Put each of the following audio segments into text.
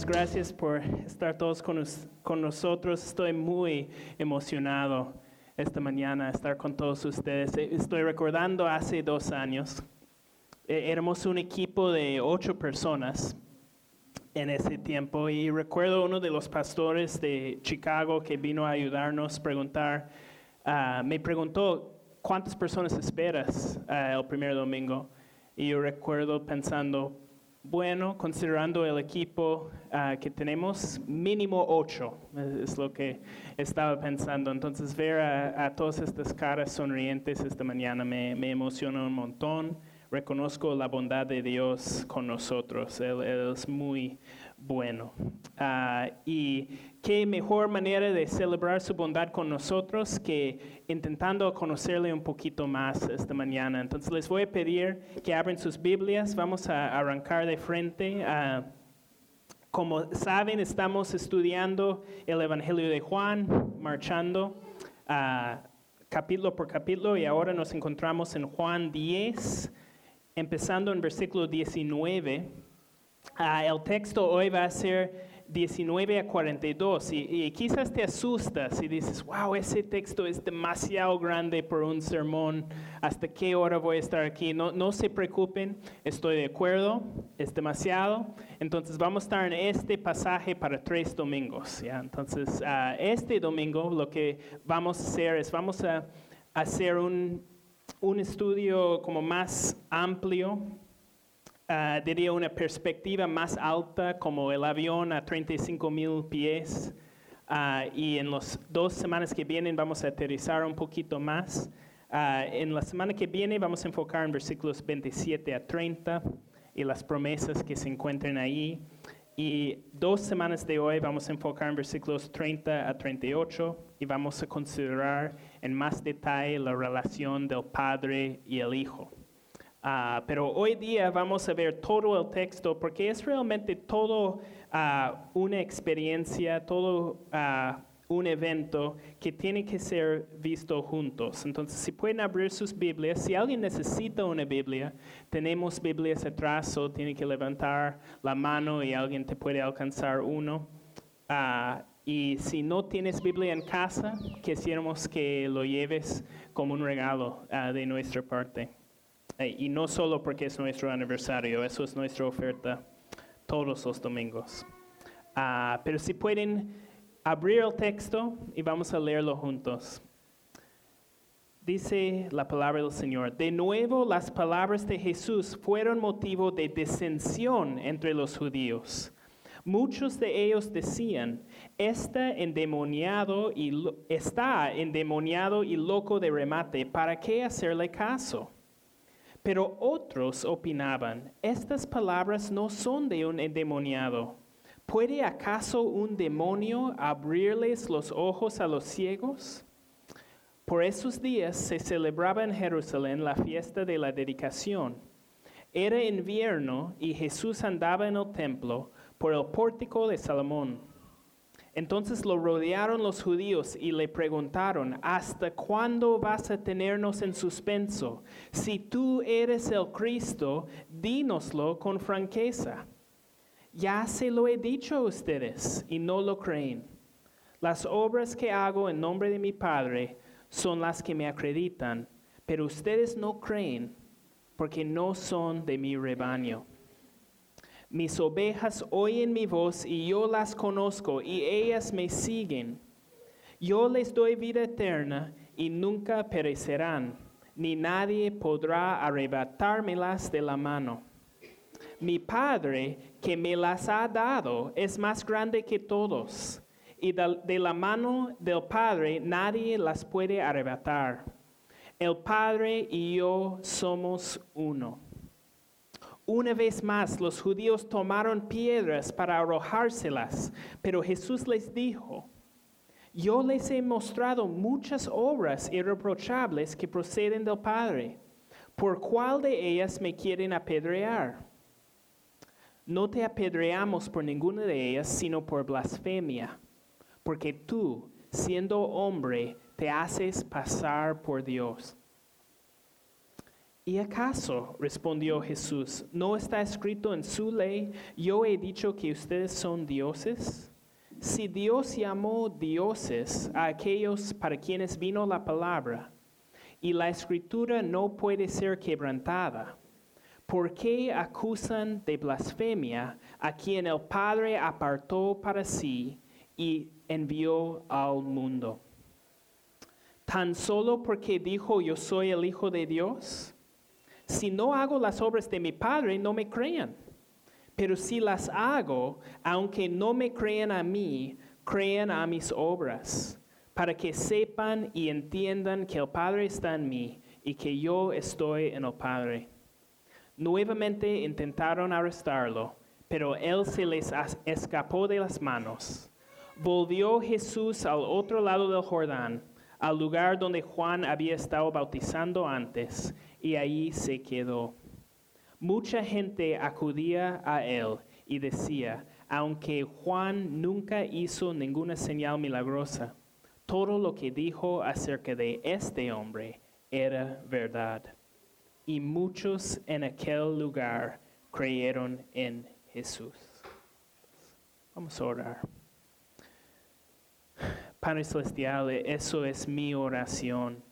hermanos, gracias por estar todos con, con nosotros. Estoy muy emocionado esta mañana estar con todos ustedes. Eh, Estoy recordando hace dos años, eh, éramos un equipo de ocho personas en ese tiempo y recuerdo uno de los pastores de Chicago que vino a ayudarnos preguntar, ah, me preguntó, ¿cuántas personas esperas ah, el primer domingo? Y yo recuerdo pensando, bueno, considerando el equipo ah, que tenemos, mínimo ocho, es lo que estaba pensando. Entonces ver a, a todas estas caras sonrientes esta mañana me, me emociona un montón. Reconozco la bondad de Dios con nosotros. Él, Él es muy bueno. Ah, y qué mejor manera de celebrar su bondad con nosotros que intentando conocerle un poquito más esta mañana. Entonces les voy a pedir que abran sus Biblias. Vamos a arrancar de frente. como saben, estamos estudiando el Evangelio de Juan, marchando capítulo por capítulo y ahora nos encontramos en Juan 10, empezando en versículo 19. Ah, el texto hoy va a ser 19 a 42 y, quizás te asustas y dices, wow, ese texto es demasiado grande por un sermón, ¿hasta qué hora voy a estar aquí? No, no se preocupen, estoy de acuerdo, es demasiado. Entonces vamos a estar en este pasaje para tres domingos. ¿ya? Entonces, ah, este domingo lo que vamos a hacer es, vamos a hacer un, un estudio como más amplio ah, diría una perspectiva más alta como el avión a 35 mil pies. Ah, y en las dos semanas que vienen vamos a aterrizar un poquito más. Ah, en la semana que viene vamos a enfocar en versículos 27 a 30 y las promesas que se encuentran ahí. Y dos semanas de hoy vamos a enfocar en versículos 30 a 38 y vamos a considerar en más detalle la relación del Padre y el Hijo. Ah, pero hoy día vamos a ver todo el texto porque es realmente todo ah, una experiencia, todo ah, un evento que tiene que ser visto juntos. Entonces, si pueden abrir sus Biblias, si alguien necesita una Biblia, tenemos Biblias atrás o tiene que levantar la mano y alguien te puede alcanzar uno. Y si no tienes Biblia en casa, quisiéramos que lo lleves como un regalo de nuestra parte. Eh, Y no solo porque es nuestro aniversario, eso es nuestra oferta todos los domingos. Ah, pero si pueden abrir el texto y vamos a leerlo juntos. Dice la palabra del Señor. De nuevo las palabras de Jesús fueron motivo de disensión entre los judíos. Muchos de ellos decían, está endemoniado y está endemoniado y loco de remate, ¿para qué hacerle caso? Pero otros opinaban, estas palabras no son de un endemoniado. ¿Puede acaso un demonio abrirles los ojos a los ciegos? Por esos días se celebraba en Jerusalén la fiesta de la dedicación. Era invierno y Jesús andaba en el templo por el pórtico de Salomón. Entonces lo rodearon los judíos y le preguntaron, ¿hasta cuándo vas a tenernos en suspenso? Si tú eres el Cristo, dínoslo con franqueza. Ya se lo he dicho a ustedes y no lo creen. Las obras que hago en nombre de mi Padre son las que me acreditan, pero ustedes no creen porque no son de mi rebaño. Mis ovejas oyen mi voz y yo las conozco y ellas me siguen. Yo les doy vida eterna y nunca perecerán, ni nadie podrá arrebatármelas de la mano. Mi Padre que me las ha dado es más grande que todos, y de, la mano del Padre nadie las puede arrebatar. El Padre y yo somos uno. Una vez más los judíos tomaron piedras para arrojárselas, pero Jesús les dijo, yo les he mostrado muchas obras irreprochables que proceden del Padre. ¿Por cuál de ellas me quieren apedrear? No te apedreamos por ninguna de ellas, sino por blasfemia, porque tú, siendo hombre, te haces pasar por Dios. ¿Y acaso, respondió Jesús, no está escrito en su ley, yo he dicho que ustedes son dioses? Si Dios llamó dioses a aquellos para quienes vino la palabra, y la escritura no puede ser quebrantada, ¿por qué acusan de blasfemia a quien el Padre apartó para sí y envió al mundo? ¿Tan solo porque dijo yo soy el Hijo de Dios? Si no hago las obras de mi Padre, no me crean. Pero si las hago, aunque no me crean a mí, crean a mis obras para que sepan y entiendan que el Padre está en mí y que yo estoy en el Padre. Nuevamente intentaron arrestarlo, pero él se les escapó de las manos. Volvió Jesús al otro lado del Jordán, al lugar donde Juan había estado bautizando antes, y allí se quedó. Mucha gente acudía a él y decía, aunque Juan nunca hizo ninguna señal milagrosa, todo lo que dijo acerca de este hombre era verdad. Y muchos en aquel lugar creyeron en Jesús. Vamos a orar. Padre Celestial, eso es mi oración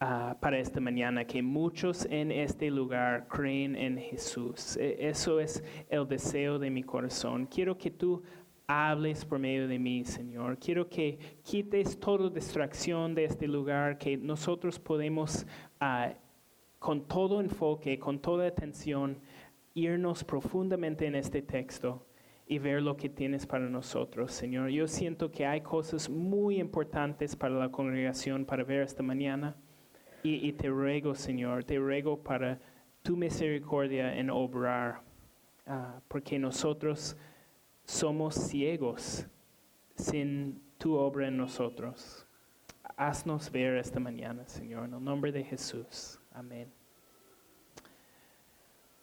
ah, para esta mañana, que muchos en este lugar creen en Jesús. E, eso es el deseo de mi corazón. Quiero que tú hables por medio de mí, Señor. Quiero que quites toda distracción de este lugar, que nosotros podemos ah, con todo enfoque, con toda atención, irnos profundamente en este texto y ver lo que tienes para nosotros, Señor. Yo siento que hay cosas muy importantes para la congregación para ver esta mañana y, te ruego, Señor, te ruego para tu misericordia en obrar, ah, porque nosotros somos ciegos sin tu obra en nosotros. Haznos ver esta mañana, Señor, en el nombre de Jesús. Amén.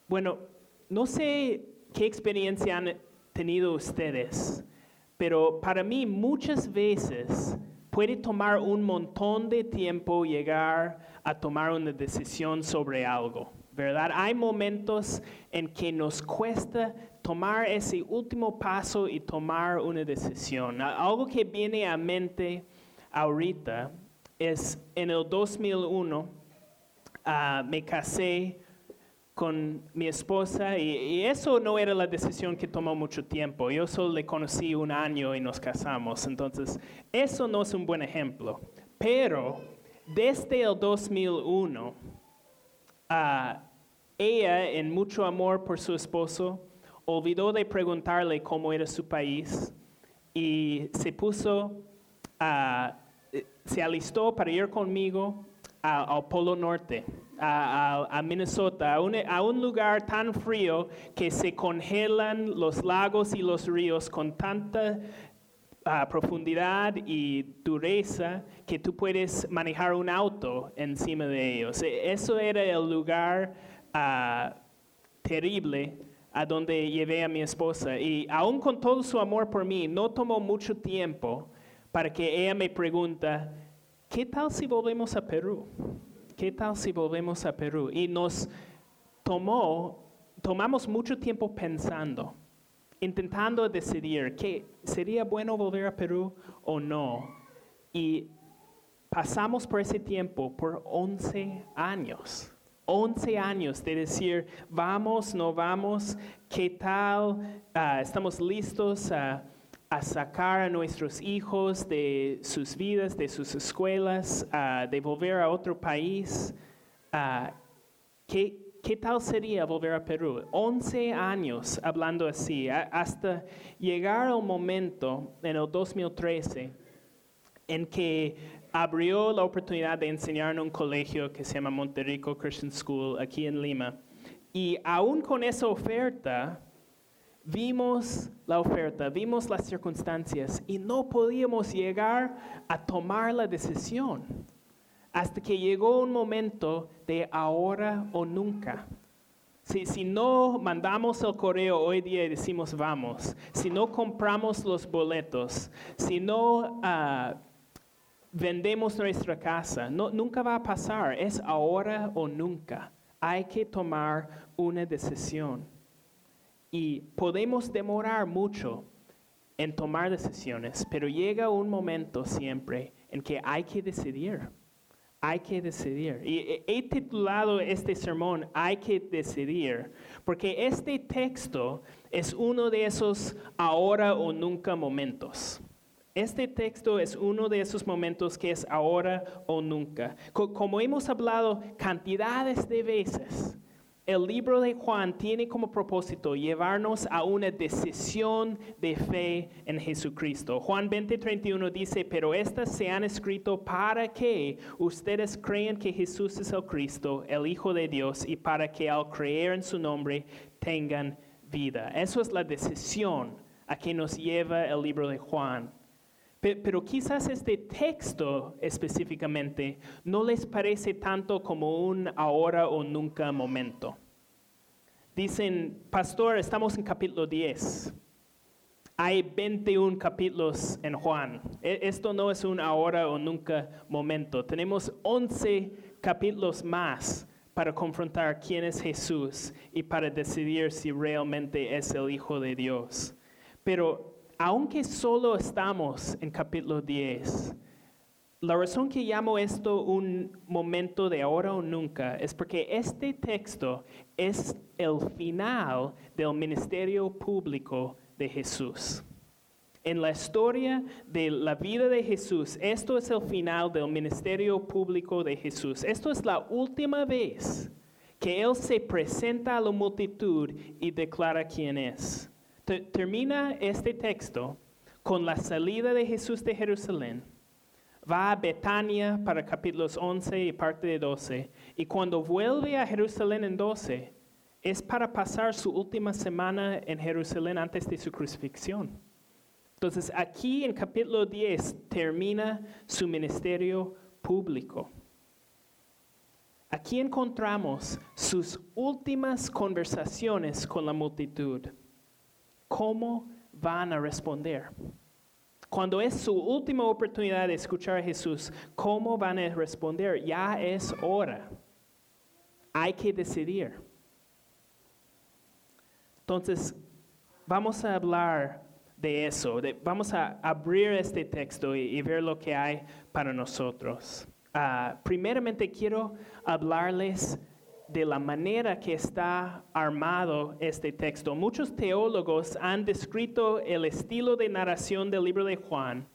Bueno, no sé qué experiencia han tenido ustedes, pero para mí muchas veces puede tomar un montón de tiempo llegar a tomar una decisión sobre algo, ¿verdad? Hay momentos en que nos cuesta tomar ese último paso y tomar una decisión. Algo que viene a mente ahorita es en el 2001 ah, me casé con mi esposa y, y, eso no era la decisión que tomó mucho tiempo. Yo solo le conocí un año y nos casamos. Entonces, eso no es un buen ejemplo. Pero desde el 2001, ah, ella, en mucho amor por su esposo, olvidó de preguntarle cómo era su país y se puso, a, se alistó para ir conmigo al Polo Norte, a, Minnesota, a un, lugar tan frío que se congelan los lagos y los ríos con tanta profundidad y dureza que tú puedes manejar un auto encima de ellos. E, eso era el lugar ah, terrible a donde llevé a mi esposa. Y aún con todo su amor por mí, no tomó mucho tiempo para que ella me pregunta, ¿qué tal si volvemos a Perú? ¿Qué tal si volvemos a Perú? Y nos tomó, tomamos mucho tiempo pensando, intentando decidir que sería bueno volver a Perú o no. Y pasamos por ese tiempo por 11 años. 11 años de decir, vamos, no vamos, qué tal, ah, estamos listos a, sacar a nuestros hijos de sus vidas, de sus escuelas, de volver a otro país. ¿qué, ¿Qué tal sería volver a Perú? 11 años hablando así, hasta llegar al momento en el 2013 en que abrió la oportunidad de enseñar en un colegio que se llama Monterrico Christian School aquí en Lima. Y aún con esa oferta, vimos la oferta, vimos las circunstancias y no podíamos llegar a tomar la decisión hasta que llegó un momento de ahora o nunca. Si, si, no mandamos el correo hoy día y decimos vamos, si no compramos los boletos, si no uh, vendemos nuestra casa. No, nunca va a pasar, es ahora o nunca. hay que tomar una decisión. Y podemos demorar mucho en tomar decisiones, pero llega un momento siempre en que hay que decidir. Hay que decidir. Y he titulado este sermón, Hay que decidir, porque este texto es uno de esos ahora o nunca momentos. Este texto es uno de esos momentos que es ahora o nunca. Como hemos hablado cantidades de veces, el libro de Juan tiene como propósito llevarnos a una decisión de fe en Jesucristo. Juan 20:31 dice, pero estas se han escrito para que ustedes crean que Jesús es el Cristo, el Hijo de Dios, y para que al creer en su nombre tengan vida. Eso es la decisión a que nos lleva el libro de Juan. Pero quizás este texto específicamente no les parece tanto como un ahora o nunca momento. Dicen, pastor, estamos en capítulo 10. Hay 21 capítulos en Juan. E, esto no es un ahora o nunca momento. Tenemos 11 capítulos más para confrontar quién es Jesús y para decidir si realmente es el Hijo de Dios. Pero aunque solo estamos en capítulo 10, la razón que llamo esto un momento de ahora o nunca es porque este texto es el final del ministerio público de Jesús. En la historia de la vida de Jesús, esto es el final del ministerio público de Jesús. Esto es la última vez que Él se presenta a la multitud y declara quién es termina este texto con la salida de Jesús de Jerusalén. Va a Betania para capítulos 11 y parte de 12. Y cuando vuelve a Jerusalén en 12, es para pasar su última semana en Jerusalén antes de su crucifixión. Entonces aquí en capítulo 10 termina su ministerio público. Aquí encontramos sus últimas conversaciones con la multitud. ¿Cómo van a responder? Cuando es su última oportunidad de escuchar a Jesús, ¿cómo van a responder? Ya es hora. Hay que decidir. Entonces, vamos a hablar de eso. vamos a abrir este texto y, ver lo que hay para nosotros. Ah, primeramente quiero hablarles de la manera que está armado este texto. Muchos teólogos han descrito el estilo de narración del libro de Juan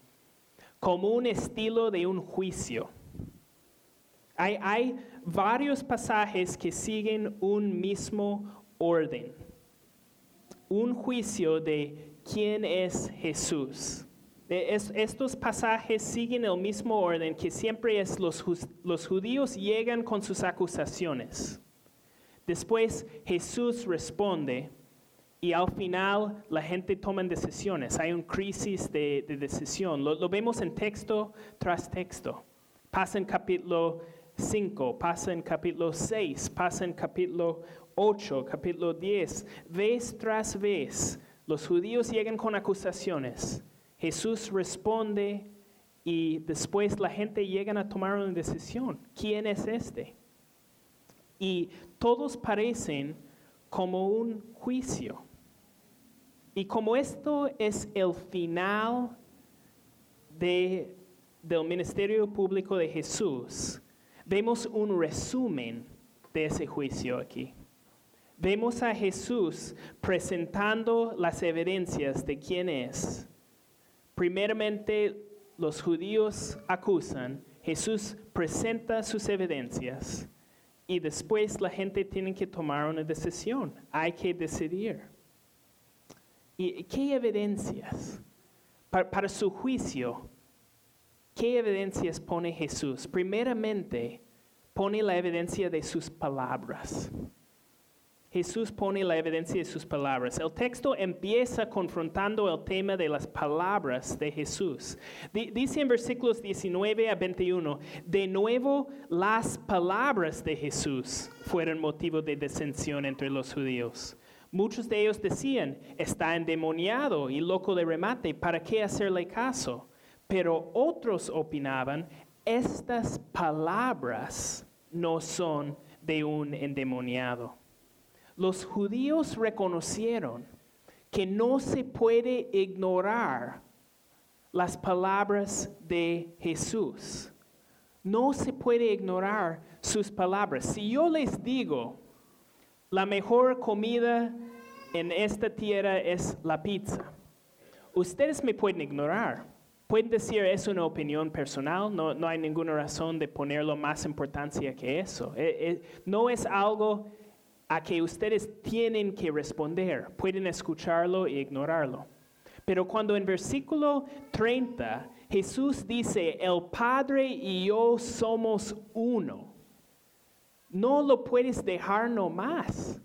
como un estilo de un juicio. Hay, hay varios pasajes que siguen un mismo orden. Un juicio de quién es Jesús estos pasajes siguen el mismo orden que siempre es los, judíos llegan con sus acusaciones. Después Jesús responde y al final la gente toma decisiones. Hay una crisis de, decisión. Lo, vemos en texto tras texto. Pasa en capítulo 5, pasa en capítulo 6, pasa en capítulo 8, capítulo 10. Vez tras vez los judíos llegan con acusaciones Jesús responde y después la gente llega a tomar una decisión. ¿Quién es este? Y todos parecen como un juicio. Y como esto es el final de, del ministerio público de Jesús, vemos un resumen de ese juicio aquí. Vemos a Jesús presentando las evidencias de quién es Primeramente, los judíos acusan, Jesús presenta sus evidencias y después la gente tiene que tomar una decisión. Hay que decidir. ¿Y qué evidencias? Para, su juicio, ¿qué evidencias pone Jesús? Primeramente, pone la evidencia de sus palabras. Jesús pone la evidencia de sus palabras. El texto empieza confrontando el tema de las palabras de Jesús. Dice en versículos 19 a 21, de nuevo las palabras de Jesús fueron motivo de disensión entre los judíos. Muchos de ellos decían, está endemoniado y loco de remate, ¿para qué hacerle caso? Pero otros opinaban, estas palabras no son de un endemoniado. Los judíos reconocieron que no se puede ignorar las palabras de Jesús. No se puede ignorar sus palabras. Si yo les digo, la mejor comida en esta tierra es la pizza, ustedes me pueden ignorar. Pueden decir es una opinión personal, no, no hay ninguna razón de ponerlo más importancia que eso. Eh, eh, no es algo a que ustedes tienen que responder. Pueden escucharlo e ignorarlo. Pero cuando en versículo 30 Jesús dice, el Padre y yo somos uno, no lo puedes dejar nomás.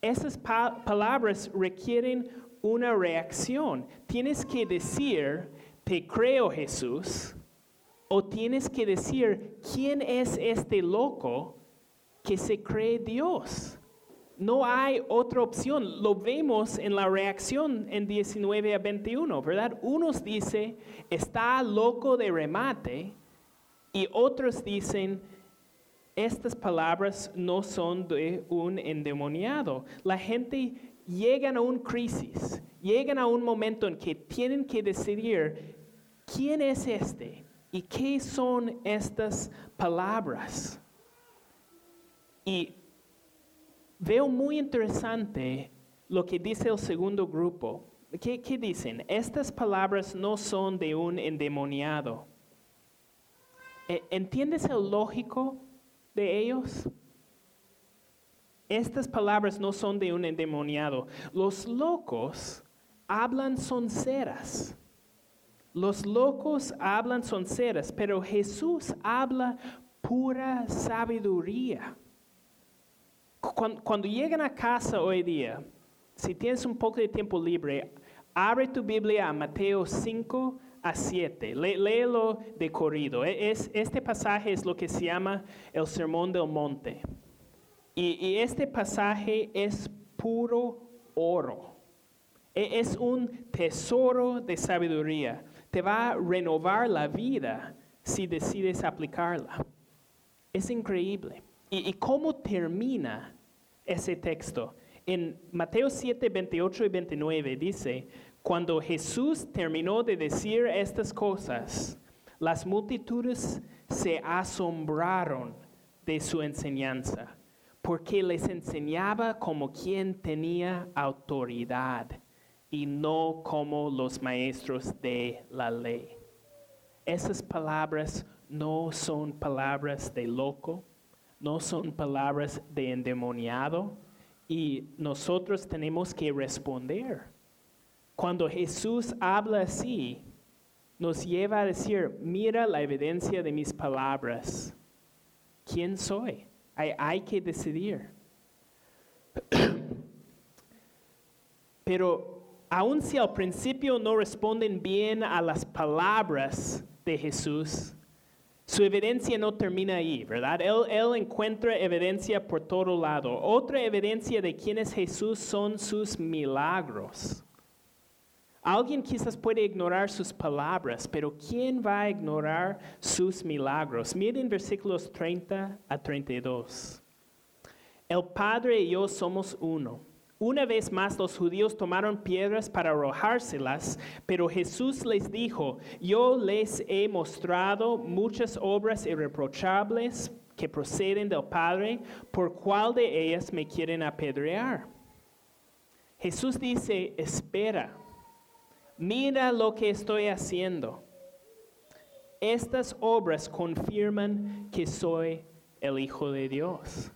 Esas palabras requieren una reacción. Tienes que decir, te creo Jesús, o tienes que decir, ¿quién es este loco que se cree Dios? No hay otra opción. Lo vemos en la reacción en 19 a 21, ¿verdad? Unos dicen, está loco de remate, y otros dicen, estas palabras no son de un endemoniado. La gente llega a una crisis, llegan a un momento en que tienen que decidir quién es este y qué son estas palabras. Y veo muy interesante lo que dice el segundo grupo. ¿Qué, dicen? Estas palabras no son de un endemoniado. E, ¿Entiendes el lógico de ellos? Estas palabras no son de un endemoniado. Los locos hablan sonceras. Los locos hablan sonceras, pero Jesús habla pura sabiduría. Cuando, llegan a casa hoy día, si tienes un poco de tiempo libre, abre tu Biblia a Mateo 5 a 7. léelo de corrido. E, es, este pasaje es lo que se llama el Sermón del Monte. Y, este pasaje es puro oro. E, es un tesoro de sabiduría. Te va a renovar la vida si decides aplicarla. Es increíble. ¿Y, cómo termina ese texto? En Mateo 7, 28 y 29 dice, cuando Jesús terminó de decir estas cosas, las multitudes se asombraron de su enseñanza, porque les enseñaba como quien tenía autoridad y no como los maestros de la ley. Esas palabras no son palabras de loco, no son palabras de endemoniado y nosotros tenemos que responder. Cuando Jesús habla así, nos lleva a decir, mira la evidencia de mis palabras. ¿Quién soy? Hay, que decidir. Pero aun si al principio no responden bien a las palabras de Jesús, su evidencia no termina ahí, ¿verdad? Él, encuentra evidencia por todo lado. Otra evidencia de quién es Jesús son sus milagros. Alguien quizás puede ignorar sus palabras, pero ¿quién va a ignorar sus milagros? Miren versículos 30 a 32. El Padre y yo somos uno. Una vez más los judíos tomaron piedras para arrojárselas, pero Jesús les dijo, yo les he mostrado muchas obras irreprochables que proceden del Padre, ¿por cuál de ellas me quieren apedrear? Jesús dice, espera, mira lo que estoy haciendo. Estas obras confirman que soy el Hijo de Dios.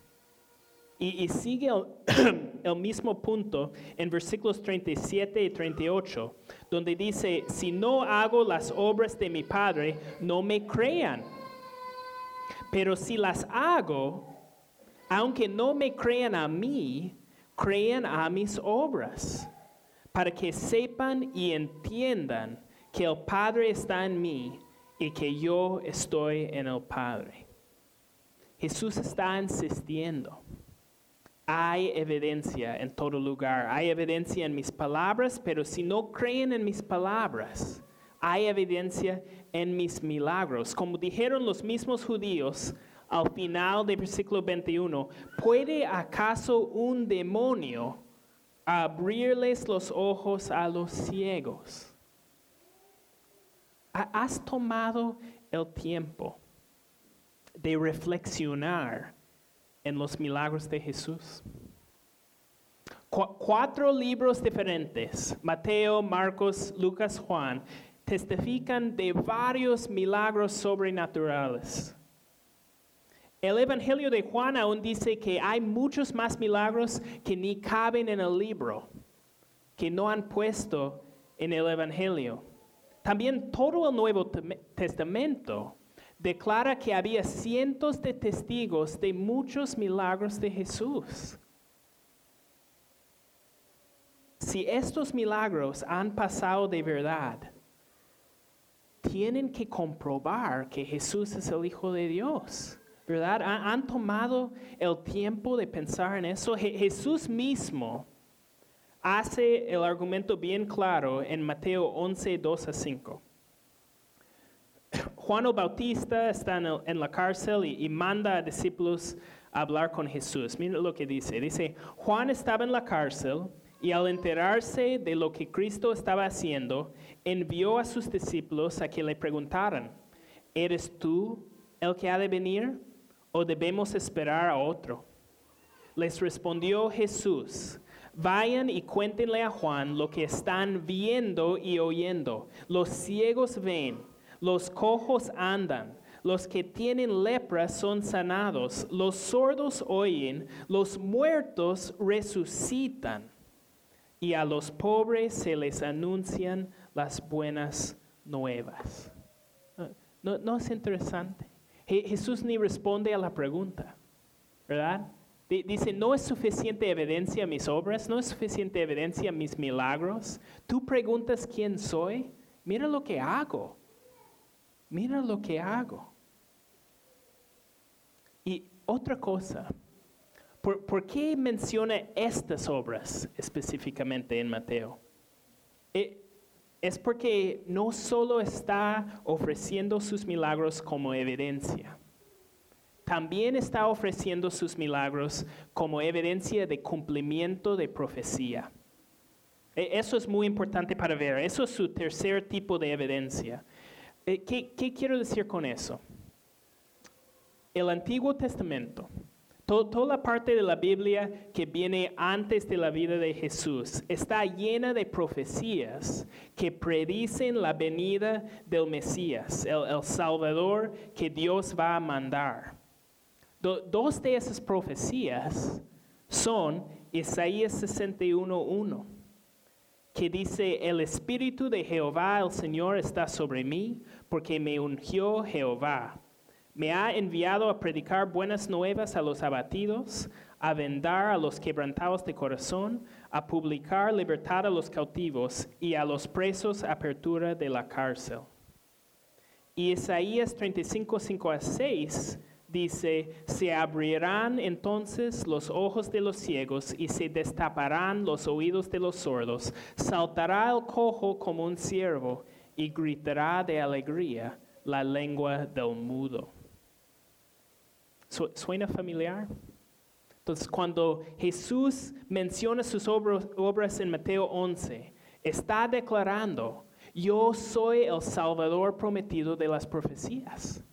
Y, sigue el, mismo punto en versículos 37 y 38, donde dice, si no hago las obras de mi Padre, no me crean. Pero si las hago, aunque no me crean a mí, crean a mis obras, para que sepan y entiendan que el Padre está en mí y que yo estoy en el Padre. Jesús está insistiendo hay evidencia en todo lugar. Hay evidencia en mis palabras, pero si no creen en mis palabras, hay evidencia en mis milagros. Como dijeron los mismos judíos, al final del versículo 21, ¿puede acaso un demonio abrirles los ojos a los ciegos? ¿Has tomado el tiempo de reflexionar en los milagros de Jesús? cuatro libros diferentes, Mateo, Marcos, Lucas, Juan, testifican de varios milagros sobrenaturales. El Evangelio de Juan aún dice que hay muchos más milagros que ni caben en el libro, que no han puesto en el Evangelio. También todo el Nuevo Testamento declara que había cientos de testigos de muchos milagros de Jesús. Si estos milagros han pasado de verdad, tienen que comprobar que Jesús es el Hijo de Dios. ¿Verdad? Han tomado el tiempo de pensar en eso. Jesús mismo hace el argumento bien claro en Mateo 11, 2 a 5. Juan el Bautista está en, la cárcel y, manda a discípulos a hablar con Jesús. Miren lo que dice. Dice, Juan estaba en la cárcel y al enterarse de lo que Cristo estaba haciendo, envió a sus discípulos a que le preguntaran, ¿eres tú el que ha de venir o debemos esperar a otro? Les respondió Jesús, Vayan y cuéntenle a Juan lo que están viendo y oyendo. Los ciegos ven, los cojos andan, los que tienen lepra son sanados, los sordos oyen, los muertos resucitan y a los pobres se les anuncian las buenas nuevas. ¿No, no es interesante? Jesús ni responde a la pregunta, ¿verdad? Dice, no es suficiente evidencia mis obras, no es suficiente evidencia mis milagros. Tú preguntas quién soy, mira lo que hago. Mira lo que hago. Y otra cosa, ¿por, qué menciona estas obras específicamente en Mateo? Eh, es porque no solo está ofreciendo sus milagros como evidencia, también está ofreciendo sus milagros como evidencia de cumplimiento de profecía. E, eso es muy importante para ver. Eso es su tercer tipo de evidencia. E, ¿Qué, quiero decir con eso? El Antiguo Testamento, toda la parte de la Biblia que viene antes de la vida de Jesús, está llena de profecías que predicen la venida del Mesías, el Salvador que Dios va a mandar dos de esas profecías son Isaías 61.1, que dice, el Espíritu de Jehová, el Señor, está sobre mí, porque me ungió Jehová. Me ha enviado a predicar buenas nuevas a los abatidos, a vendar a los quebrantados de corazón, a publicar libertad a los cautivos y a los presos apertura de la cárcel. Y Isaías 35, 5 a 6 dice, se abrirán entonces los ojos de los ciegos y se destaparán los oídos de los sordos, saltará el cojo como un ciervo y gritará de alegría la lengua del mudo. ¿Suena familiar? Entonces, cuando Jesús menciona sus obras, en Mateo 11, está declarando, yo soy el Salvador prometido de las profecías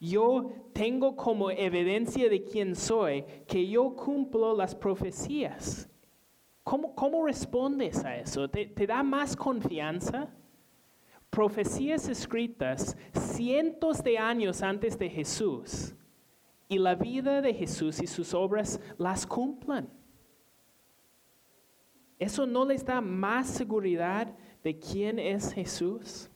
yo tengo como evidencia de quién soy que yo cumplo las profecías. ¿Cómo, respondes a eso? ¿Te, ¿Te, da más confianza? Profecías escritas cientos de años antes de Jesús y la vida de Jesús y sus obras las cumplan. ¿Eso no les da más seguridad de quién es Jesús?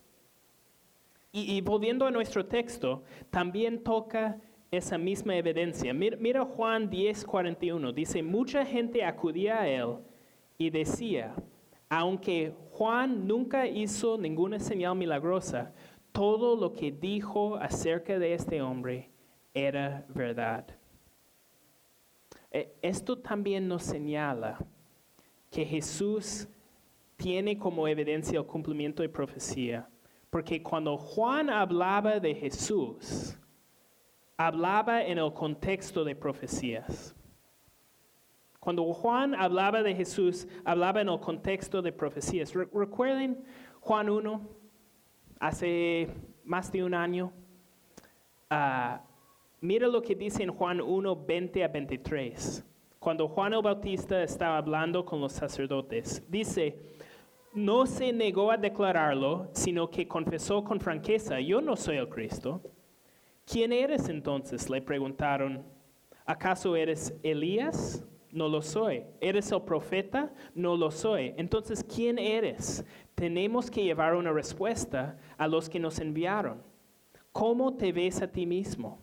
Y, volviendo a nuestro texto, también toca esa misma evidencia. Mira, Juan 10, 41. Dice, mucha gente acudía a él y decía, aunque Juan nunca hizo ninguna señal milagrosa, todo lo que dijo acerca de este hombre era verdad. E, esto también nos señala que Jesús tiene como evidencia el cumplimiento de profecía porque cuando Juan hablaba de Jesús, hablaba en el contexto de profecías. Cuando Juan hablaba de Jesús, hablaba en el contexto de profecías. Re- Recuerden Juan 1, hace más de un año. Ah, mira lo que dice en Juan 1, 20 a 23. Cuando Juan el Bautista estaba hablando con los sacerdotes, dice, no se negó a declararlo, sino que confesó con franqueza, yo no soy el Cristo. ¿Quién eres entonces? Le preguntaron. ¿Acaso eres Elías? No lo soy. ¿Eres el profeta? No lo soy. Entonces, ¿quién eres? Tenemos que llevar una respuesta a los que nos enviaron. ¿Cómo te ves a ti mismo?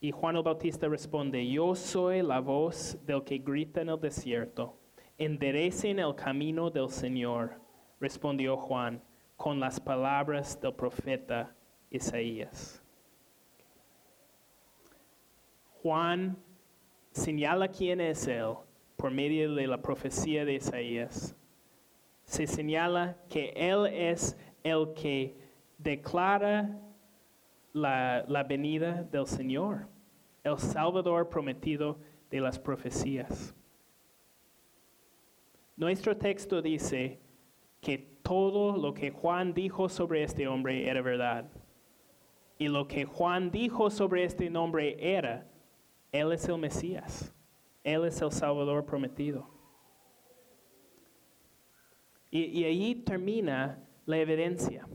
Y Juan el Bautista responde, yo soy la voz del que grita en el desierto, enderecen el camino del Señor, respondió Juan con las palabras del profeta Isaías. Juan señala quién es Él por medio de la profecía de Isaías. Se señala que Él es el que declara la, la venida del Señor, el Salvador prometido de las profecías. Nuestro texto dice que todo lo que Juan dijo sobre este hombre era verdad. Y lo que Juan dijo sobre este nombre era, Él es el Mesías, Él es el Salvador prometido. Y, y ahí termina la evidencia.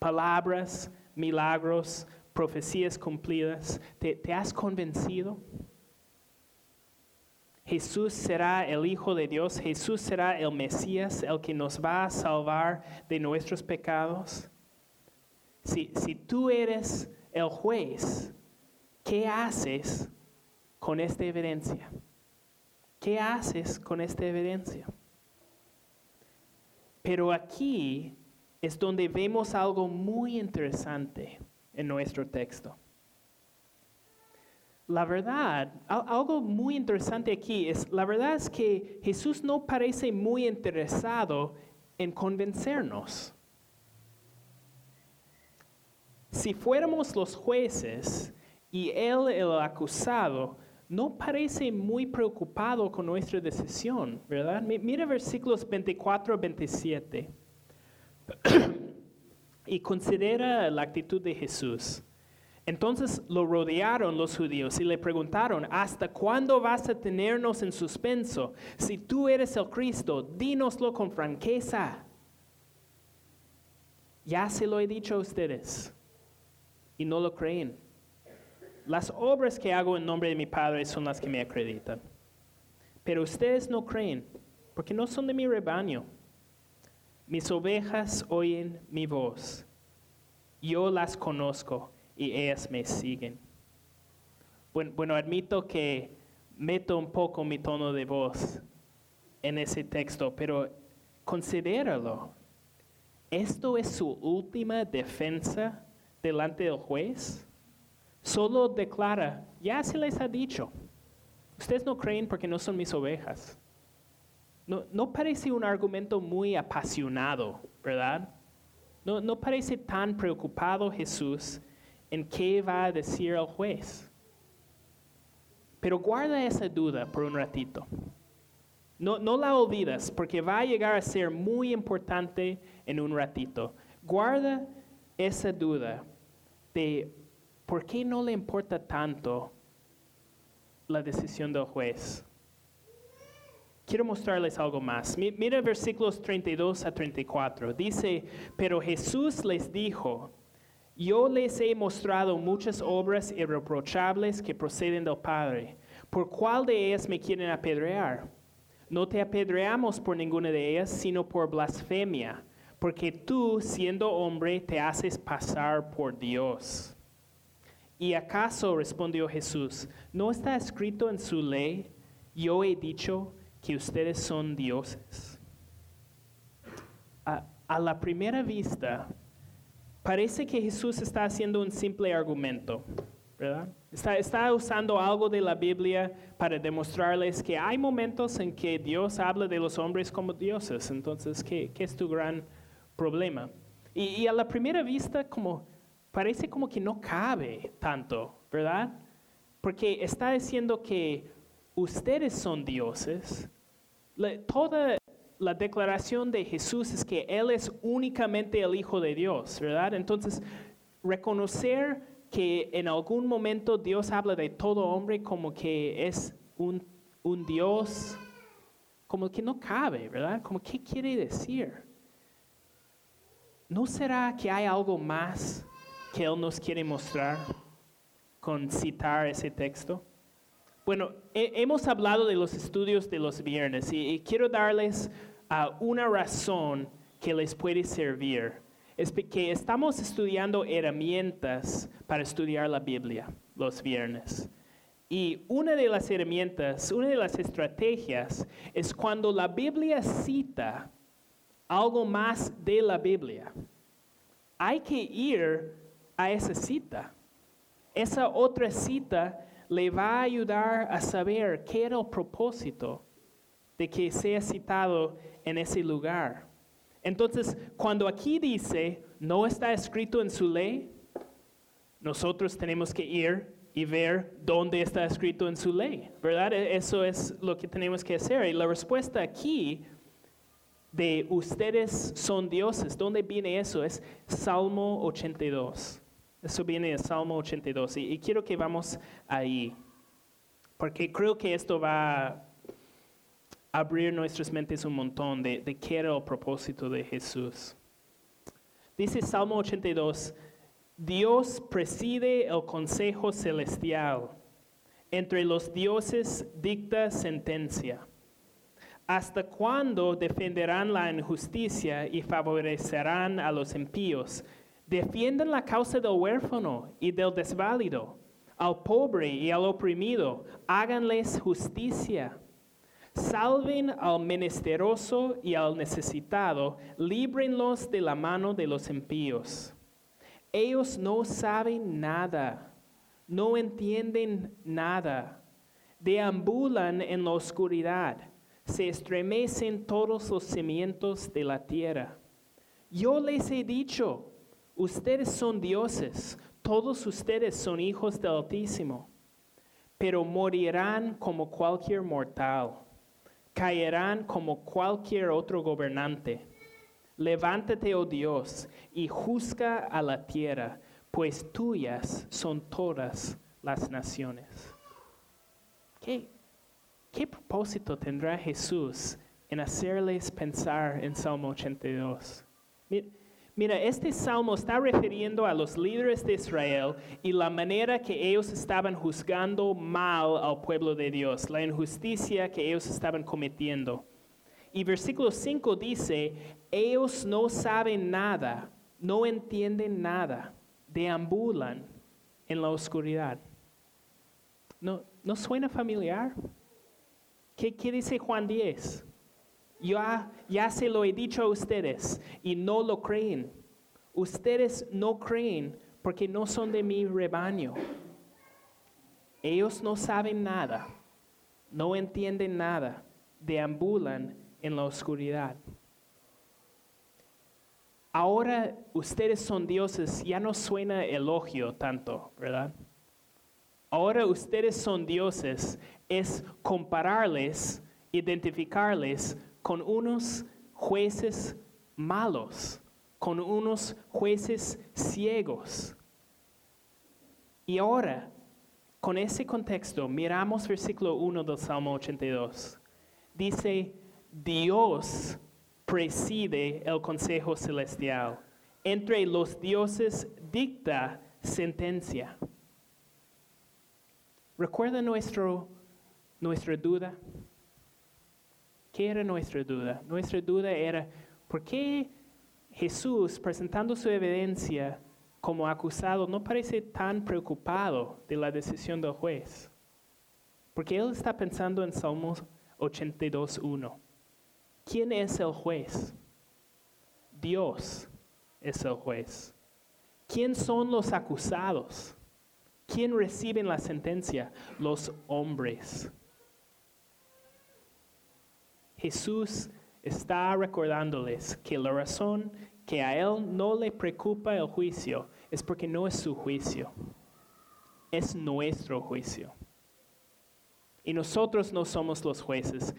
Palabras, milagros, profecías cumplidas. ¿Te, te has convencido? Jesús será el Hijo de Dios, Jesús será el Mesías, el que nos va a salvar de nuestros pecados. Si, si tú eres el juez, ¿qué haces con esta evidencia? ¿Qué haces con esta evidencia? Pero aquí es donde vemos algo muy interesante en nuestro texto. La verdad, al- algo muy interesante aquí es, la verdad es que Jesús no parece muy interesado en convencernos. Si fuéramos los jueces y él el acusado, no parece muy preocupado con nuestra decisión, ¿verdad? Mi- Mira versículos 24 a 27 y considera la actitud de Jesús. Entonces lo rodearon los judíos y le preguntaron, ¿hasta cuándo vas a tenernos en suspenso? Si tú eres el Cristo, dínoslo con franqueza. Ya se lo he dicho a ustedes y no lo creen. Las obras que hago en nombre de mi Padre son las que me acreditan. Pero ustedes no creen porque no son de mi rebaño. Mis ovejas oyen mi voz. Yo las conozco y ellas me siguen. Bueno, bueno, admito que meto un poco mi tono de voz en ese texto, pero considéralo. ¿Esto es su última defensa delante del juez? Solo declara, ya se les ha dicho. Ustedes no creen porque no son mis ovejas. No, no parece un argumento muy apasionado, ¿verdad? No, no parece tan preocupado Jesús en qué va a decir el juez. Pero guarda esa duda por un ratito. No, no la olvidas porque va a llegar a ser muy importante en un ratito. Guarda esa duda de por qué no le importa tanto la decisión del juez. Quiero mostrarles algo más. Mi- Mira versículos 32 a 34. Dice, pero Jesús les dijo, yo les he mostrado muchas obras irreprochables que proceden del Padre. ¿Por cuál de ellas me quieren apedrear? No te apedreamos por ninguna de ellas, sino por blasfemia, porque tú, siendo hombre, te haces pasar por Dios. ¿Y acaso, respondió Jesús, no está escrito en su ley, yo he dicho que ustedes son dioses? A, la primera vista, parece que Jesús está haciendo un simple argumento, ¿verdad? Está, está usando algo de la Biblia para demostrarles que hay momentos en que Dios habla de los hombres como dioses. Entonces, ¿qué, qué es tu gran problema? Y, y a la primera vista, como parece como que no cabe tanto, ¿verdad? Porque está diciendo que ustedes son dioses. toda la declaración de Jesús es que Él es únicamente el Hijo de Dios, ¿verdad? Entonces, reconocer que en algún momento Dios habla de todo hombre como que es un, un Dios, como que no cabe, ¿verdad? Como, ¿qué quiere decir? ¿No será que hay algo más que Él nos quiere mostrar con citar ese texto? Bueno, hemos hablado de los estudios de los viernes y, quiero darles uh, una razón que les puede servir. Es que estamos estudiando herramientas para estudiar la Biblia los viernes. Y una de las herramientas, una de las estrategias es cuando la Biblia cita algo más de la Biblia. Hay que ir a esa cita. Esa otra cita le va a ayudar a saber qué era el propósito de que sea citado en ese lugar. Entonces, cuando aquí dice, no está escrito en su ley, nosotros tenemos que ir y ver dónde está escrito en su ley, ¿verdad? E-, eso es lo que tenemos que hacer. Y la respuesta aquí de ustedes son dioses, ¿dónde viene eso? Es Salmo 82. Eso viene de Salmo 82. Y, y quiero que vamos ahí, porque creo que esto va abrir nuestras mentes un montón de, de qué era el propósito de Jesús. Dice Salmo 82, Dios preside el consejo celestial. Entre los dioses dicta sentencia. ¿Hasta cuándo defenderán la injusticia y favorecerán a los impíos? Defiendan la causa del huérfano y del desválido, al pobre y al oprimido, háganles justicia. Salven al menesteroso y al necesitado, líbrenlos de la mano de los impíos. Ellos no saben nada, no entienden nada, deambulan en la oscuridad, se estremecen todos los cimientos de la tierra. Yo les he dicho, ustedes son dioses, todos ustedes son hijos del Altísimo, pero morirán como cualquier mortal, caerán como cualquier otro gobernante Levántate, oh Dios, y juzga a la tierra, pues tuyas son todas las naciones. ¿Qué, qué propósito tendrá Jesús en hacerles pensar en Salmo 82? Mira, este salmo está refiriendo a los líderes de Israel y la manera que ellos estaban juzgando mal al pueblo de Dios, la injusticia que ellos estaban cometiendo. Y versículo 5 dice, ellos no saben nada, no entienden nada, deambulan en la oscuridad. ¿No, ¿no suena familiar? ¿Qué, ¿Qué, dice Juan 10? Ya, ya se lo he dicho a ustedes y no lo creen. Ustedes no creen porque no son de mi rebaño. Ellos no saben nada, no entienden nada, deambulan en la oscuridad. Ahora ustedes son dioses, ya no suena elogio tanto, ¿verdad? Ahora ustedes son dioses, es compararles, identificarles con unos jueces malos, con unos jueces ciegos. Y ahora, con ese contexto, miramos versículo 1 del Salmo 82. Dice, Dios preside el consejo celestial. Entre los dioses dicta sentencia. ¿Recuerda nuestro, nuestra duda? ¿Qué era nuestra duda? Nuestra duda era, ¿por qué Jesús, presentando su evidencia como acusado, no parece tan preocupado de la decisión del juez? Porque él está pensando en Salmos 82.1. ¿Quién es el juez? Dios es el juez. ¿Quién son los acusados? ¿Quién recibe la sentencia? Los hombres. Jesús está recordándoles que la razón que a Él no le preocupa el juicio es porque no es su juicio, es nuestro juicio. Y nosotros no somos los jueces,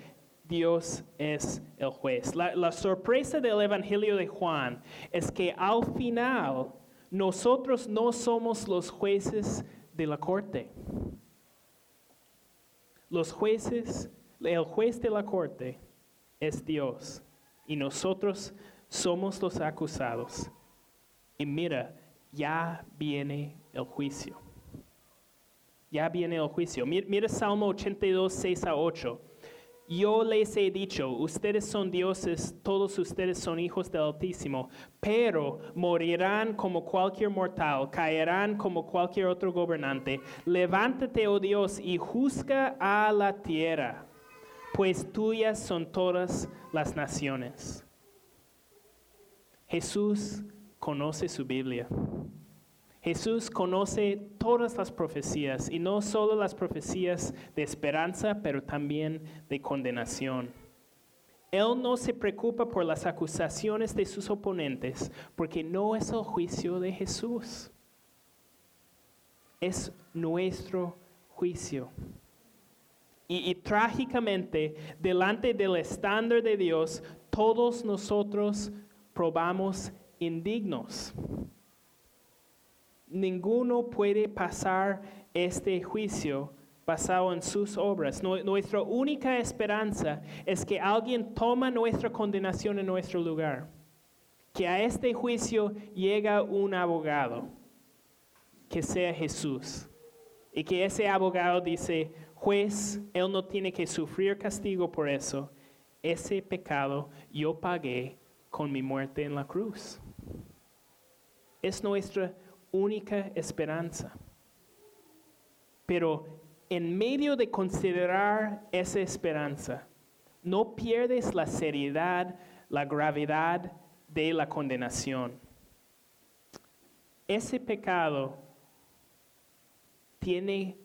Dios es el juez. La, la, sorpresa del Evangelio de Juan es que al final nosotros no somos los jueces de la corte. Los jueces, el juez de la corte es Dios y nosotros somos los acusados. Y mira, ya viene el juicio. Ya viene el juicio. Mira, Salmo 82, 6 a 8. Yo les he dicho, ustedes son dioses, todos ustedes son hijos del Altísimo, pero morirán como cualquier mortal, caerán como cualquier otro gobernante. Levántate, oh Dios, y juzga a la tierra, pues tuyas son todas las naciones. Jesús conoce su Biblia. Jesús conoce todas las profecías y no solo las profecías de esperanza, pero también de condenación. Él no se preocupa por las acusaciones de sus oponentes porque no es el juicio de Jesús. Es nuestro juicio. Y, trágicamente, delante del estándar de Dios, todos nosotros probamos indignos ninguno puede pasar este juicio basado en sus obras. nuestra única esperanza es que alguien toma nuestra condenación en nuestro lugar. Que a este juicio llega un abogado, que sea Jesús. Y que ese abogado dice, juez, él no tiene que sufrir castigo por eso. Ese pecado yo pagué con mi muerte en la cruz. Es nuestra única esperanza. Pero en medio de considerar esa esperanza, no pierdes la seriedad, la gravedad de la condenación. Ese pecado tiene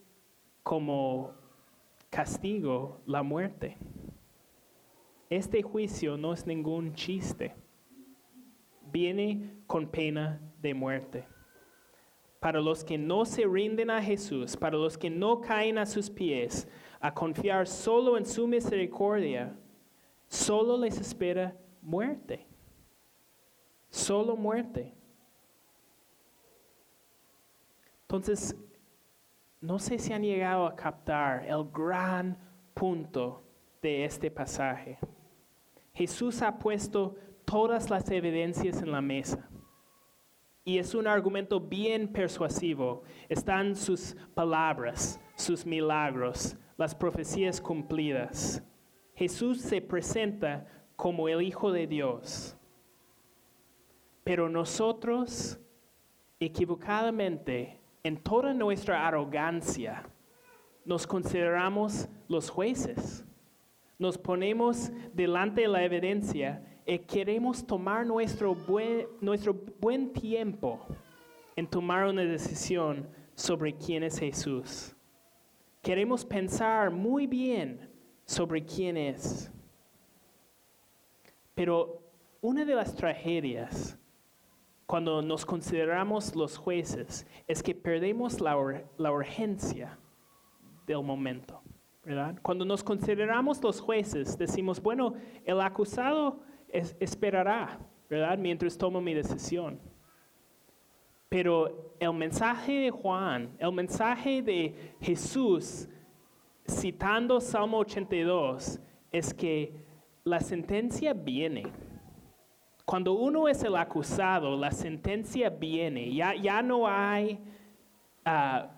como castigo la muerte. Este juicio no es ningún chiste. Viene con pena de muerte para los que no se rinden a Jesús, para los que no caen a sus pies, a confiar solo en su misericordia, solo les espera muerte. Solo muerte. Entonces, no sé si han llegado a captar el gran punto de este pasaje. Jesús ha puesto todas las evidencias en la mesa. Y es un argumento bien persuasivo. Están sus palabras, sus milagros, las profecías cumplidas. Jesús se presenta como el Hijo de Dios. Pero nosotros, equivocadamente, en toda nuestra arrogancia, nos consideramos los jueces. Nos ponemos delante de la evidencia y queremos tomar nuestro buen, nuestro buen tiempo en tomar una decisión sobre quién es Jesús. Queremos pensar muy bien sobre quién es. Pero una de las tragedias cuando nos consideramos los jueces es que perdemos la, la urgencia del momento. ¿verdad? Cuando nos consideramos los jueces, decimos, bueno, el acusado esperará, ¿verdad? Mientras tomo mi decisión. Pero el mensaje de Juan, el mensaje de Jesús, citando Salmo 82, es que la sentencia viene. Cuando uno es el acusado, la sentencia viene. Ya, ya no hay ah,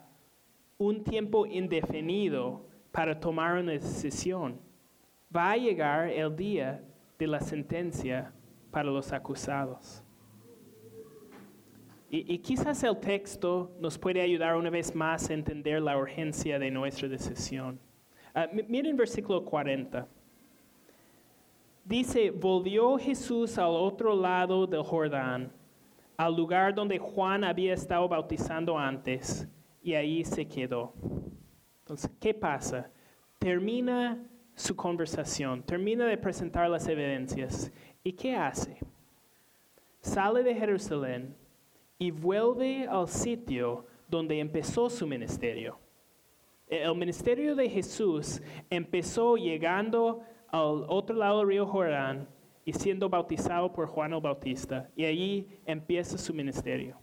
un tiempo indefinido para tomar una decisión. Va a llegar el día de la sentencia para los acusados. Y, quizás el texto nos puede ayudar una vez más a entender la urgencia de nuestra decisión. Uh, miren versículo 40. Dice, volvió Jesús al otro lado del Jordán, al lugar donde Juan había estado bautizando antes, y ahí se quedó. Entonces, ¿qué pasa? Termina su conversación, termina de presentar las evidencias. ¿Y qué hace? Sale de Jerusalén y vuelve al sitio donde empezó su ministerio. El ministerio de Jesús empezó llegando al otro lado del río Jordán y siendo bautizado por Juan el Bautista. Y allí empieza su ministerio.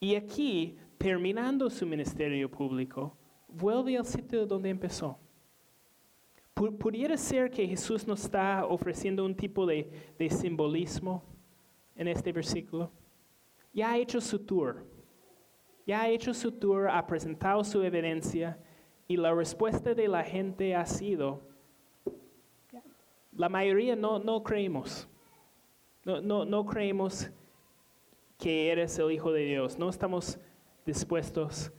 Y aquí, terminando su ministerio público, vuelve al sitio donde empezó. Pu- Pudiera ser que Jesús nos está ofreciendo un tipo de, de simbolismo en este versículo. Ya ha hecho su tour. Ya ha hecho su tour, ha presentado su evidencia y la respuesta de la gente ha sido, la mayoría no, no creemos. No, no, no creemos que eres el Hijo de Dios. No estamos dispuestos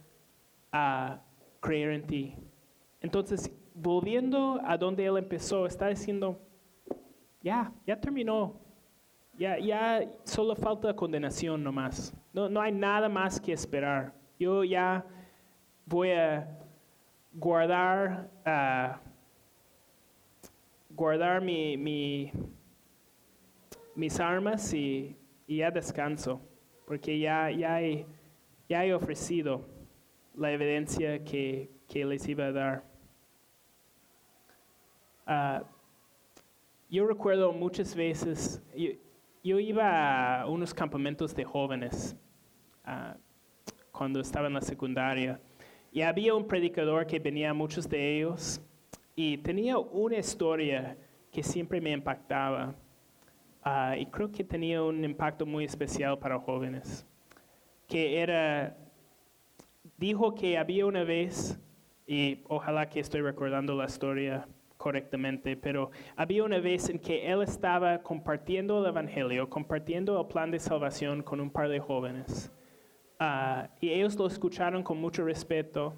a creer en ti. Entonces, volviendo a donde él empezó, está diciendo, ya, ya terminó. Ya, ya solo falta condenación nomás. No, no hay nada más que esperar. Yo ya voy a guardar, ah, guardar mi, mi- mis armas y, ya descanso, porque ya, ya, he, ya he ofrecido la evidencia que, que les iba a dar. Ah, yo recuerdo muchas veces, yo, yo iba a unos campamentos de jóvenes ah, cuando estaba en la secundaria y había un predicador que venía a muchos de ellos y tenía una historia que siempre me impactaba ah, y creo que tenía un impacto muy especial para jóvenes, que era, dijo que había una vez, y ojalá que estoy recordando la historia correctamente, pero había una vez en que él estaba compartiendo el Evangelio, compartiendo el plan de salvación con un par de jóvenes. Ah, y ellos lo escucharon con mucho respeto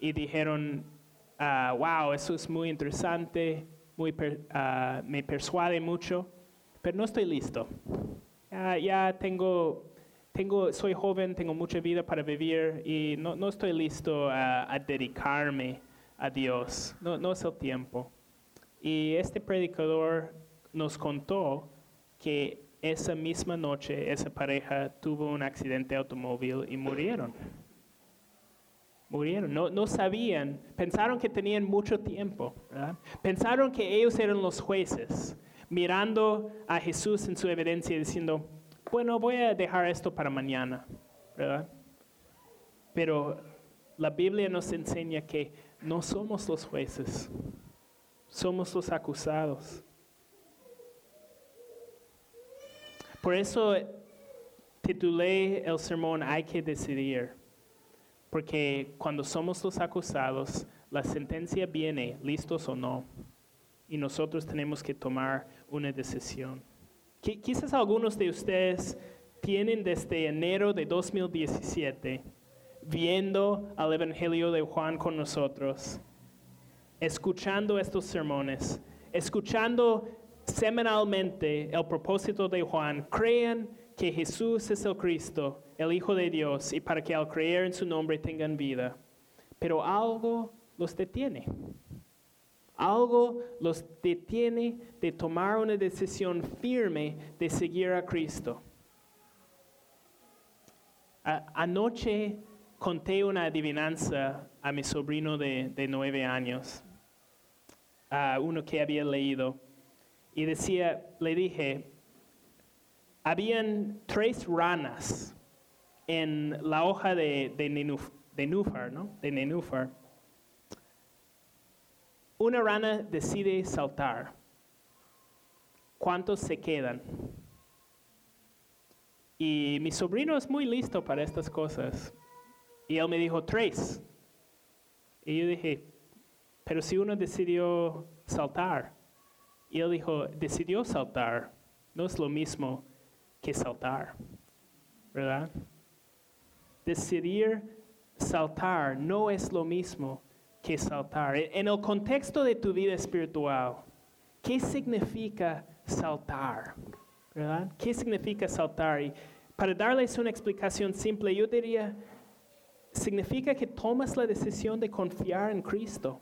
y dijeron, ah, wow, eso es muy interesante, muy per- ah, me persuade mucho, pero no estoy listo. Ya, ya tengo, tengo, soy joven, tengo mucha vida para vivir y no, no estoy listo a, a dedicarme a Dios. No, no es el tiempo. Y este predicador nos contó que esa misma noche esa pareja tuvo un accidente automóvil y murieron. Murieron, no, no sabían, pensaron que tenían mucho tiempo, pensaron que ellos eran los jueces, mirando a Jesús en su evidencia y diciendo, bueno, voy a dejar esto para mañana, ¿verdad? Pero la Biblia nos enseña que no somos los jueces, somos los acusados. Por eso titulé el sermón Hay que decidir, porque cuando somos los acusados, la sentencia viene, listos o no, y nosotros tenemos que tomar una decisión. Qui- Quizás algunos de ustedes tienen desde enero de 2017 viendo al Evangelio de Juan con nosotros, escuchando estos sermones, escuchando semanalmente el propósito de Juan, crean que Jesús es el Cristo, el Hijo de Dios, y para que al creer en su nombre tengan vida. Pero algo los detiene. Algo los detiene de tomar una decisión firme de seguir a Cristo. Anoche conté una adivinanza a mi sobrino de, de nueve años, a uno que había leído, y decía, le dije, habían tres ranas en la hoja de, de, nenuf- de núfar, ¿no? De nenúfar. Una rana decide saltar. ¿Cuántos se quedan? Y mi sobrino es muy listo para estas cosas. Y él me dijo, tres. Y yo dije, pero si uno decidió saltar. Y él dijo, decidió saltar. No es lo mismo que saltar. ¿Verdad? Decidir saltar no es lo mismo que saltar. En el contexto de tu vida espiritual, ¿qué significa saltar? ¿Verdad? ¿Qué significa saltar? Y para darles una explicación simple, yo diría, significa que tomas la decisión de confiar en Cristo,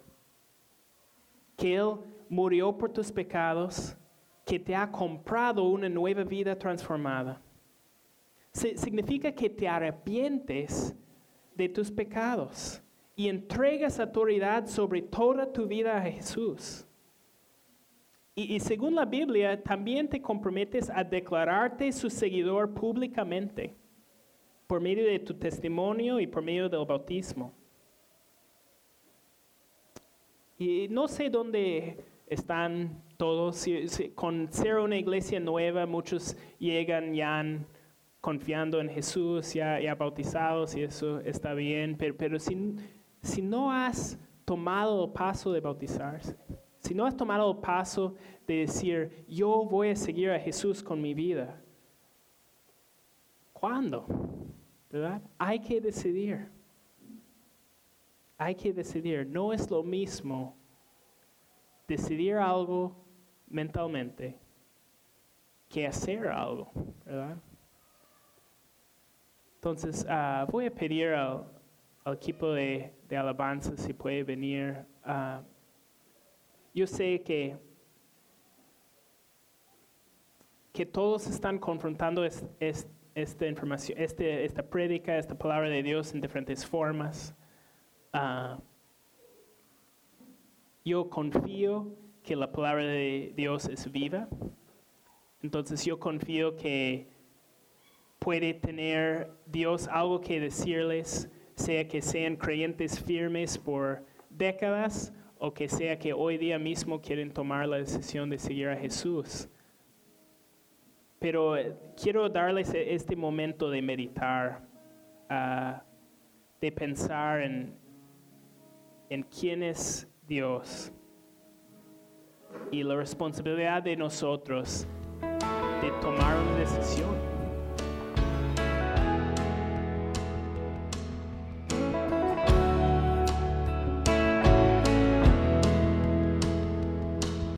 que Él murió por tus pecados, que te ha comprado una nueva vida transformada. Si- significa que te arrepientes de tus pecados y entregas autoridad sobre toda tu vida a Jesús. Y, y según la Biblia, también te comprometes a declararte su seguidor públicamente por medio de tu testimonio y por medio del bautismo. Y no sé dónde están todos. Con ser una iglesia nueva, muchos llegan ya confiando en Jesús, ya, ya bautizados, y eso está bien. Pero, pero si, si no has tomado el paso de bautizarse, si no has tomado el paso de decir, yo voy a seguir a Jesús con mi vida, ¿cuándo? ¿Verdad? Hay que decidir. Hay que decidir. No es lo mismo decidir algo mentalmente que hacer algo, ¿verdad? Entonces, ah, voy a pedir al, equipo de, alabanza si puede venir. ah, yo sé que, que todos están confrontando es- es- esta información, este, esta prédica, esta palabra de Dios en diferentes formas. Ah, yo confío que la palabra de Dios es viva. Entonces yo confío que puede tener Dios algo que decirles, sea que sean creyentes firmes por décadas o que sea que hoy día mismo quieren tomar la decisión de seguir a Jesús. Pero eh, quiero darles e- este momento de meditar, ah, de pensar en, en quién es Dios y la responsabilidad de nosotros de tomar una decisión.